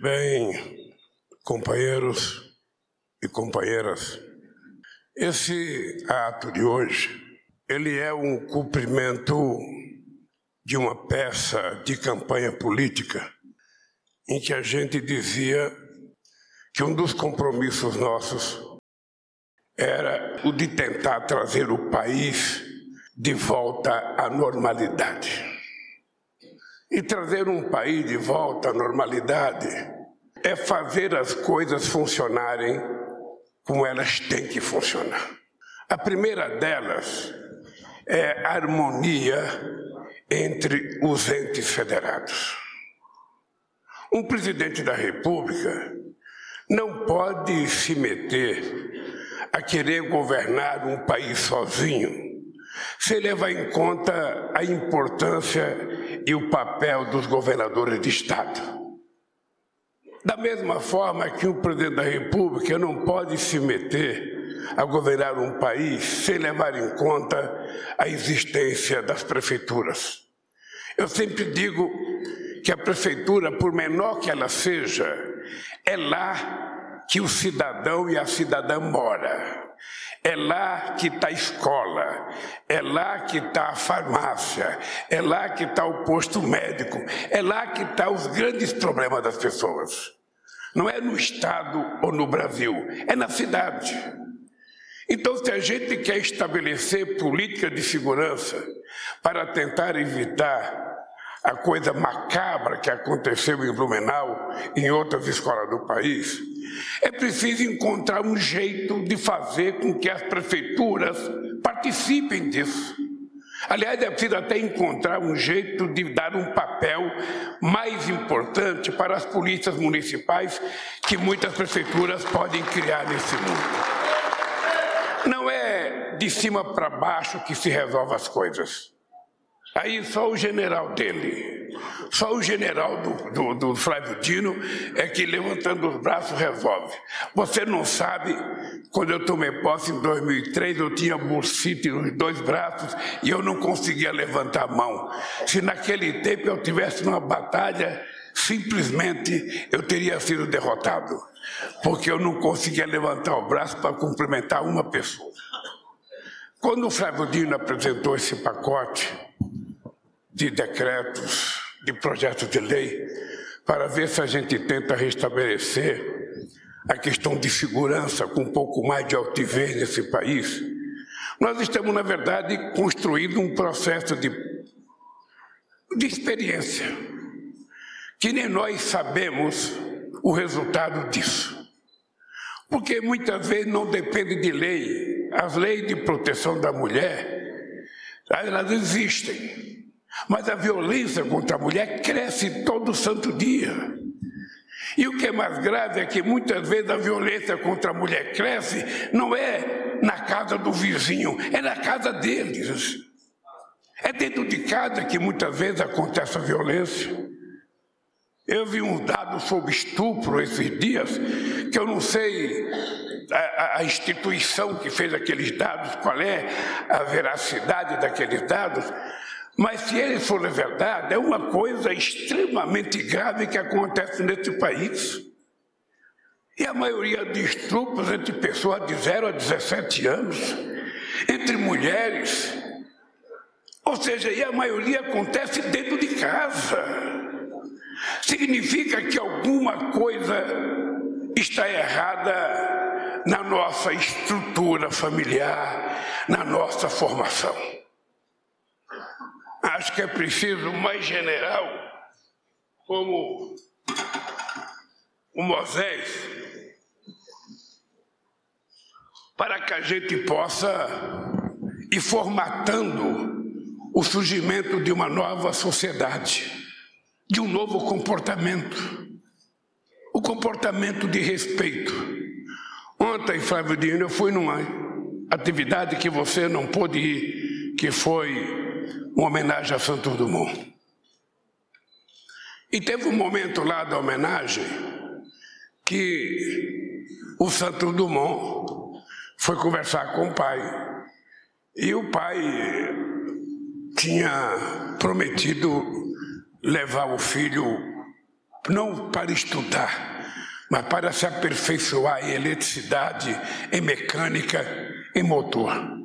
Bem, companheiros e companheiras, esse ato de hoje, ele é um cumprimento de uma peça de campanha política em que a gente dizia que um dos compromissos nossos era o de tentar trazer o país de volta à normalidade. E trazer um país de volta à normalidade é fazer as coisas funcionarem como elas têm que funcionar. A primeira delas é a harmonia entre os entes federados. Um presidente da República não pode se meter a querer governar um país sozinho se leva em conta a importância e o papel dos governadores de Estado. Da mesma forma que o presidente da República não pode se meter a governar um país sem levar em conta a existência das prefeituras. Eu sempre digo que a prefeitura, por menor que ela seja, é lá que o cidadão e a cidadã mora. É lá que está a escola, é lá que está a farmácia, é lá que está o posto médico, é lá que estão tá os grandes problemas das pessoas. Não é no Estado ou no Brasil, é na cidade. Então, se a gente quer estabelecer política de segurança para tentar evitar a coisa macabra que aconteceu em Blumenau e em outras escolas do país, é preciso encontrar um jeito de fazer com que as prefeituras participem disso. Aliás, é preciso até encontrar um jeito de dar um papel mais importante para as polícias municipais que muitas prefeituras podem criar nesse mundo. Não é de cima para baixo que se resolve as coisas. Aí só o general dele, só o general do, do, do, Flávio Dino é que levantando os braços resolve. Você não sabe, quando eu tomei posse em 2003, eu tinha bursite nos dois braços e eu não conseguia levantar a mão. Se naquele tempo eu tivesse uma batalha, simplesmente eu teria sido derrotado, porque eu não conseguia levantar o braço para cumprimentar uma pessoa. Quando o Flávio Dino apresentou esse pacote, de decretos, de projetos de lei, para ver se a gente tenta restabelecer a questão de segurança com um pouco mais de altivez nesse país. Nós estamos, na verdade, construindo um processo de, de experiência, que nem nós sabemos o resultado disso. Porque muitas vezes não depende de lei. As leis de proteção da mulher, elas existem. Mas a violência contra a mulher cresce todo santo dia. E o que é mais grave é que muitas vezes a violência contra a mulher cresce não é na casa do vizinho, é na casa deles. É dentro de casa que muitas vezes acontece a violência. Eu vi um dado sobre estupro esses dias, que eu não sei a, a, instituição que fez aqueles dados, qual é a veracidade daqueles dados, mas se ele for verdade, é uma coisa extremamente grave que acontece nesse país. E a maioria de estupros entre pessoas de 0 a 17 anos, entre mulheres. Ou seja, e a maioria acontece dentro de casa. Significa que alguma coisa está errada na nossa estrutura familiar, na nossa formação. Acho que é preciso mais general como o Moisés para que a gente possa ir formatando o surgimento de uma nova sociedade, de um novo comportamento, o comportamento de respeito. Ontem, Flávio Dino, eu fui numa atividade que você não pôde ir, que foi uma homenagem a Santos Dumont. E teve um momento lá da homenagem que o Santos Dumont foi conversar com o pai. E o pai tinha prometido levar o filho não para estudar, mas para se aperfeiçoar em eletricidade, em mecânica, em motor.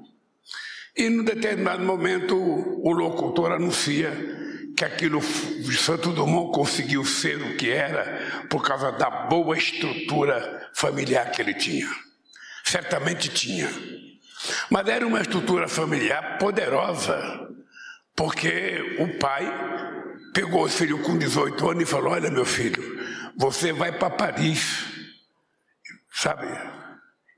E num determinado momento o locutor anuncia que aquilo Santo Dumont conseguiu ser o que era por causa da boa estrutura familiar que ele tinha. Certamente tinha. Mas era uma estrutura familiar poderosa, porque o pai pegou o filho com 18 anos e falou: Olha, meu filho, você vai para Paris, sabe?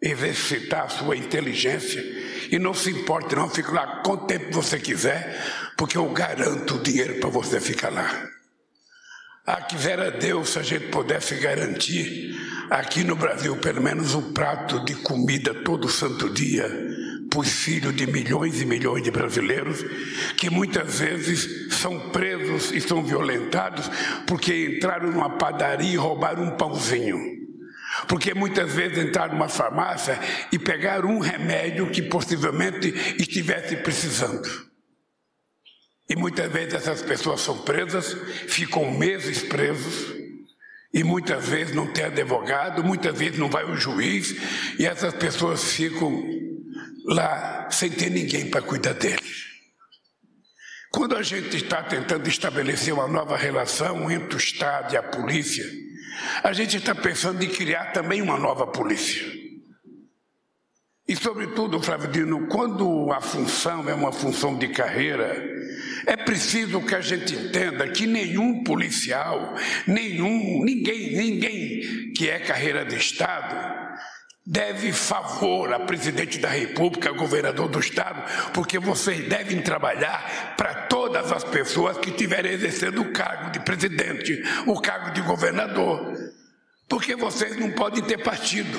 Exercitar a sua inteligência e não se importe, não, fique lá quanto tempo você quiser, porque eu garanto o dinheiro para você ficar lá. Ah, quisera Deus se a gente pudesse garantir aqui no Brasil pelo menos um prato de comida todo santo dia para os filhos de milhões e milhões de brasileiros que muitas vezes são presos e são violentados porque entraram numa padaria e roubaram um pãozinho. Porque muitas vezes entraram numa farmácia e pegaram um remédio que possivelmente estivesse precisando. E muitas vezes essas pessoas são presas, ficam meses presos, e muitas vezes não tem advogado, muitas vezes não vai o juiz, e essas pessoas ficam lá sem ter ninguém para cuidar deles. Quando a gente está tentando estabelecer uma nova relação entre o Estado e a polícia, a gente está pensando em criar também uma nova polícia. E, sobretudo, Flávio Dino, quando a função é uma função de carreira, é preciso que a gente entenda que nenhum policial, nenhum, ninguém, ninguém que é carreira de Estado deve favor a presidente da República, governador do Estado, porque vocês devem trabalhar para todas as pessoas que estiverem exercendo o cargo de presidente, o cargo de governador, porque vocês não podem ter partido.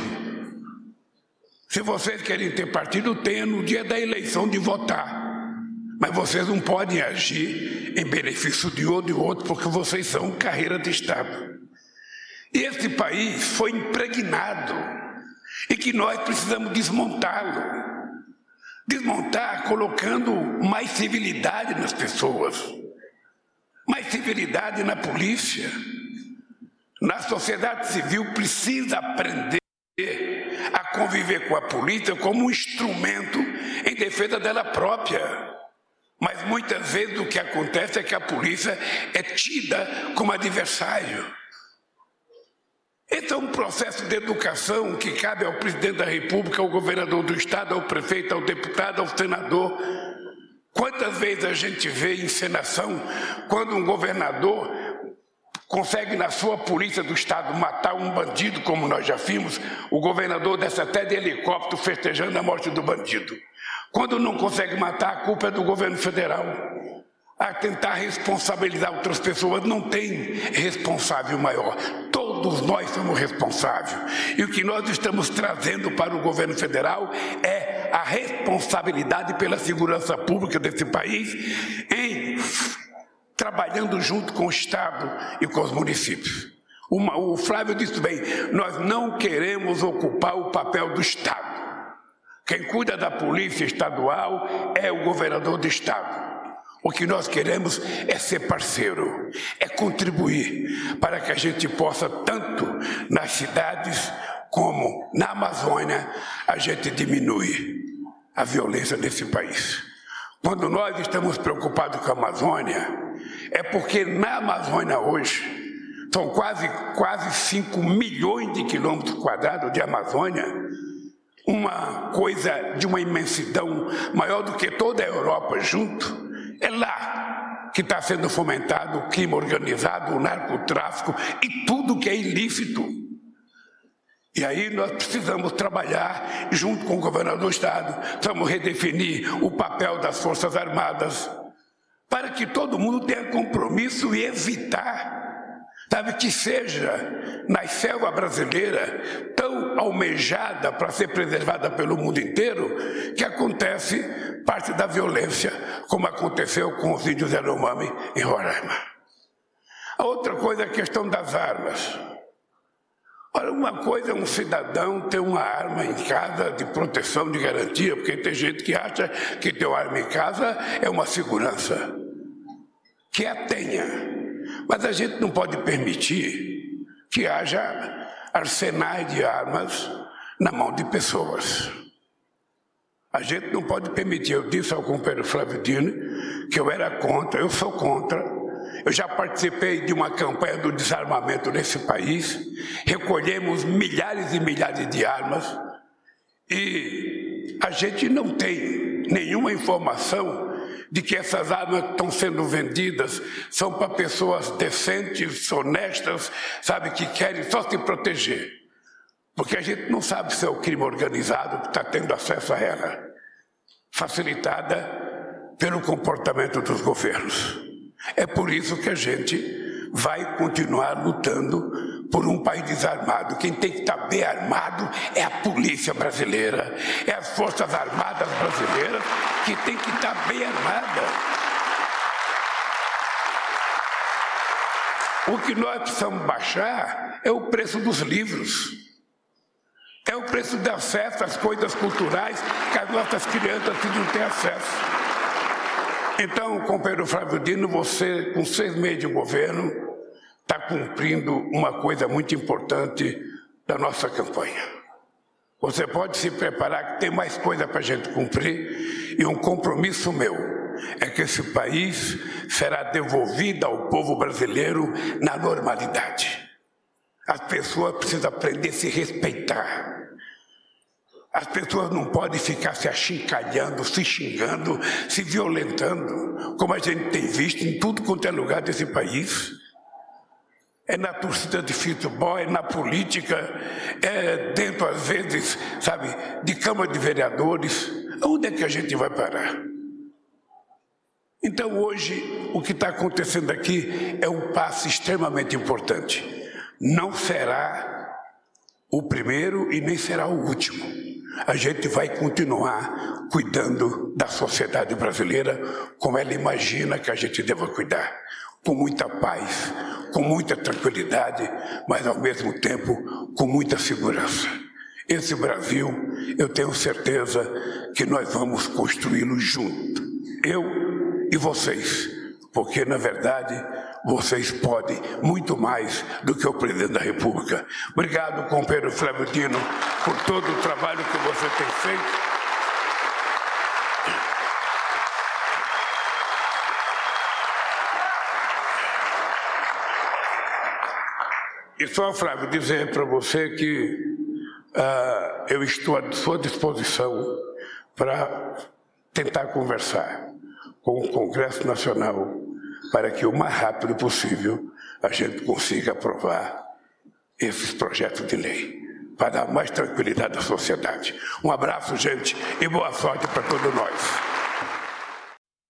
Se vocês querem ter partido, tenha no dia da eleição de votar. Mas vocês não podem agir em benefício de um ou de outro, porque vocês são carreira de Estado. E esse país foi impregnado e que nós precisamos desmontá-lo. Desmontar colocando mais civilidade nas pessoas, mais civilidade na polícia. Na sociedade civil precisa aprender a conviver com a polícia como um instrumento em defesa dela própria. Mas muitas vezes o que acontece é que a polícia é tida como adversário. Esse é um processo de educação que cabe ao presidente da República, ao governador do Estado, ao prefeito, ao deputado, ao senador. Quantas vezes a gente vê encenação quando um governador consegue na sua polícia do estado matar um bandido, como nós já vimos, o governador desce até de helicóptero festejando a morte do bandido. Quando não consegue matar, a culpa é do governo federal. A tentar responsabilizar outras pessoas não tem responsável maior. Todos nós somos responsáveis. E o que nós estamos trazendo para o governo federal é a responsabilidade pela segurança pública desse país em trabalhando junto com o Estado e com os municípios. o Flávio disse bem: nós não queremos ocupar o papel do Estado. Quem cuida da polícia estadual é o governador do Estado. O que nós queremos é ser parceiro, é contribuir para que a gente possa, tanto nas cidades como na Amazônia, a gente diminui a violência desse país. Quando nós estamos preocupados com a Amazônia, é porque na Amazônia hoje são quase, quase 5 milhões de quilômetros quadrados de Amazônia, uma coisa de uma imensidão maior do que toda a Europa junto. É lá que está sendo fomentado o crime organizado, o narcotráfico e tudo que é ilícito. E aí nós precisamos trabalhar junto com o governador do Estado, precisamos redefinir o papel das Forças Armadas, para que todo mundo tenha compromisso e evitar Sabe que seja na selva brasileira tão almejada para ser preservada pelo mundo inteiro, que acontece parte da violência, como aconteceu com os índios Yanomami em Roraima. A outra coisa é a questão das armas. Olha, uma coisa é um cidadão ter uma arma em casa de proteção, de garantia, porque tem gente que acha que ter uma arma em casa é uma segurança. Que a tenha. Mas a gente não pode permitir que haja arsenais de armas na mão de pessoas. A gente não pode permitir. Eu disse ao companheiro Flávio Dino que eu era contra, eu sou contra. Eu já participei de uma campanha do desarmamento nesse país, recolhemos milhares e milhares de armas e a gente não tem nenhuma informação de que essas armas que estão sendo vendidas são para pessoas decentes, honestas, sabe, que querem só se proteger. Porque a gente não sabe se é o crime organizado que está tendo acesso a ela, facilitada pelo comportamento dos governos. É por isso que a gente vai continuar lutando por um país desarmado. Quem tem que estar bem armado é a polícia brasileira, é as Forças Armadas brasileiras que tem que estar bem armada. O que nós precisamos baixar é o preço dos livros. É o preço de acesso às coisas culturais que as nossas crianças não têm acesso. Então, companheiro Flávio Dino, você, com seis meses de governo, está cumprindo uma coisa muito importante da nossa campanha. Você pode se preparar que tem mais coisa para a gente cumprir e um compromisso meu é que esse país será devolvido ao povo brasileiro na normalidade. As pessoas precisam aprender a se respeitar. As pessoas não podem ficar se achincalhando, se xingando, se violentando, como a gente tem visto em tudo quanto é lugar desse país. É na torcida de futebol, é na política, é dentro, às vezes, sabe, de Câmara de Vereadores. Onde é que a gente vai parar? Então, hoje, o que está acontecendo aqui é um passo extremamente importante. Não será o primeiro e nem será o último a gente vai continuar cuidando da sociedade brasileira como ela imagina que a gente deva cuidar, com muita paz, com muita tranquilidade, mas ao mesmo tempo com muita segurança. Esse Brasil, eu tenho certeza que nós vamos construí-lo junto, eu e vocês, porque na verdade vocês podem muito mais do que o presidente da República. Obrigado, companheiro Flávio Dino, por todo o trabalho que você tem feito. E só, Flávio, dizer para você que uh, eu estou à sua disposição para tentar conversar com o Congresso Nacional para que o mais rápido possível a gente consiga aprovar esses projetos de lei, para dar mais tranquilidade à sociedade. Um abraço, gente, e boa sorte para todos nós.